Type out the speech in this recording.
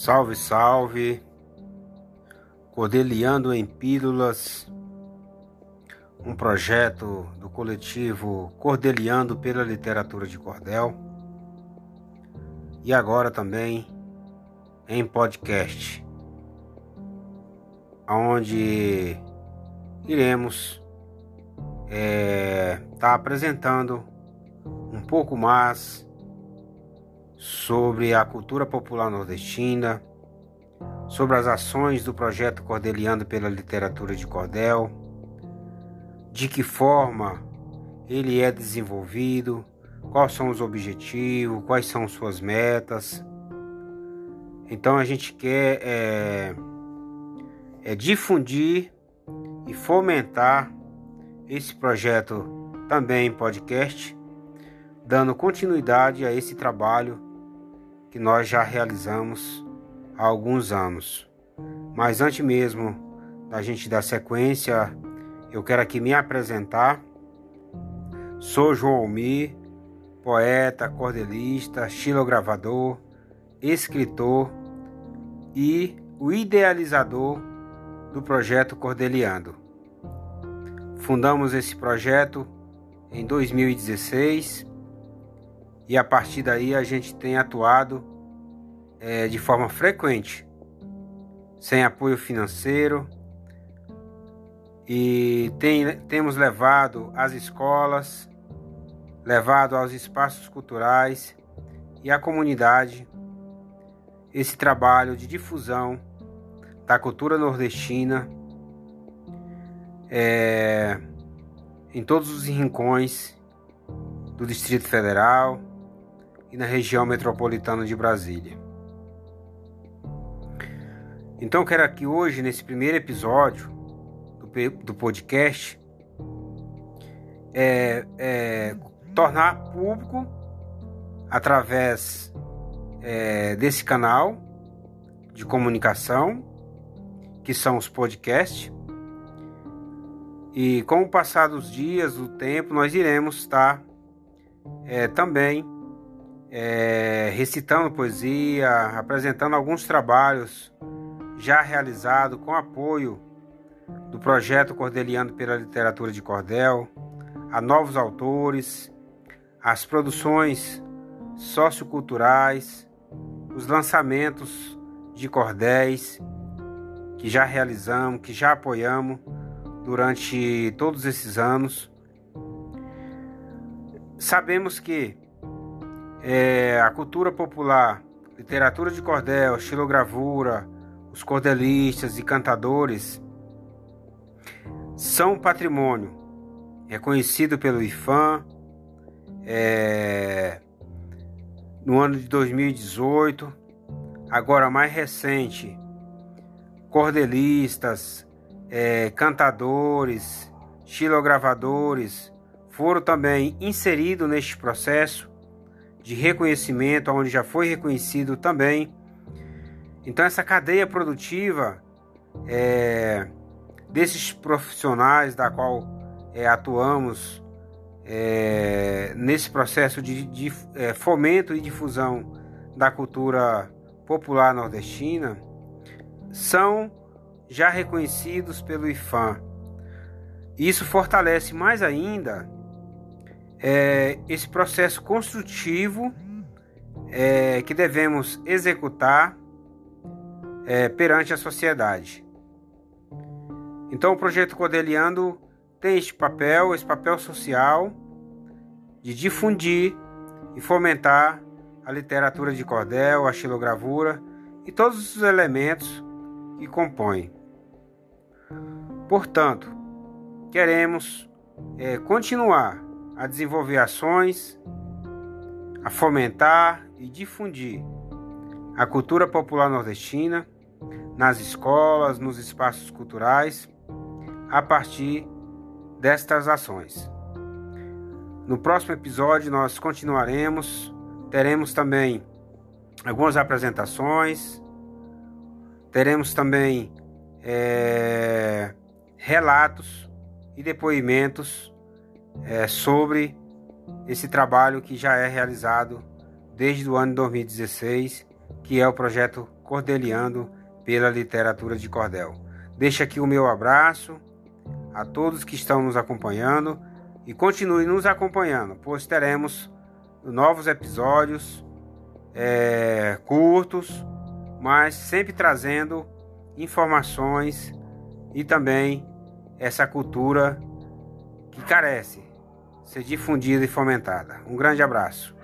Salve, salve! Cordeliando em Pílulas, um projeto do coletivo Cordeliando pela Literatura de Cordel. E agora também em podcast, onde iremos estar é, tá apresentando um pouco mais sobre a cultura popular nordestina, sobre as ações do projeto Cordeliano pela Literatura de Cordel, de que forma ele é desenvolvido, quais são os objetivos, quais são suas metas. Então a gente quer é, é difundir e fomentar esse projeto também em podcast, dando continuidade a esse trabalho que nós já realizamos há alguns anos. Mas antes mesmo da gente dar sequência, eu quero aqui me apresentar. Sou João Almir, poeta, cordelista, xilogravador, escritor e o idealizador do projeto Cordeliando. Fundamos esse projeto em 2016 e a partir daí a gente tem atuado é, de forma frequente, sem apoio financeiro, e tem, temos levado às escolas, levado aos espaços culturais e à comunidade esse trabalho de difusão da cultura nordestina é, em todos os rincões do Distrito Federal e na região metropolitana de Brasília. Então, quero aqui hoje, nesse primeiro episódio do, do podcast, é, é, tornar público, através é, desse canal de comunicação, que são os podcasts, e com o passar dos dias, do tempo, nós iremos estar é, também é, recitando poesia, apresentando alguns trabalhos já realizados com apoio do projeto Cordeliano pela Literatura de Cordel, a novos autores, as produções socioculturais, os lançamentos de cordéis que já realizamos, que já apoiamos durante todos esses anos. Sabemos que é, a cultura popular, literatura de cordel, estilogravura, os cordelistas e cantadores são patrimônio reconhecido pelo IFAM é, no ano de 2018. Agora, mais recente, cordelistas, é, cantadores, estilogravadores foram também inseridos neste processo de reconhecimento, onde já foi reconhecido também. Então, essa cadeia produtiva é, desses profissionais da qual é, atuamos é, nesse processo de, de é, fomento e difusão da cultura popular nordestina são já reconhecidos pelo IFAM. Isso fortalece mais ainda é, esse processo construtivo é, que devemos executar é, perante a sociedade. Então, o projeto Cordeliando tem este papel, esse papel social de difundir e fomentar a literatura de cordel, a xilogravura e todos os elementos que compõem. Portanto, queremos é, continuar a desenvolver ações, a fomentar e difundir a cultura popular nordestina nas escolas, nos espaços culturais, a partir destas ações. No próximo episódio nós continuaremos, teremos também algumas apresentações, teremos também é, relatos e depoimentos é, sobre esse trabalho que já é realizado desde o ano 2016, que é o projeto cordeliando pela literatura de cordel. Deixo aqui o meu abraço a todos que estão nos acompanhando e continue nos acompanhando, pois teremos novos episódios é, curtos, mas sempre trazendo informações e também essa cultura que carece ser difundida e fomentada. Um grande abraço.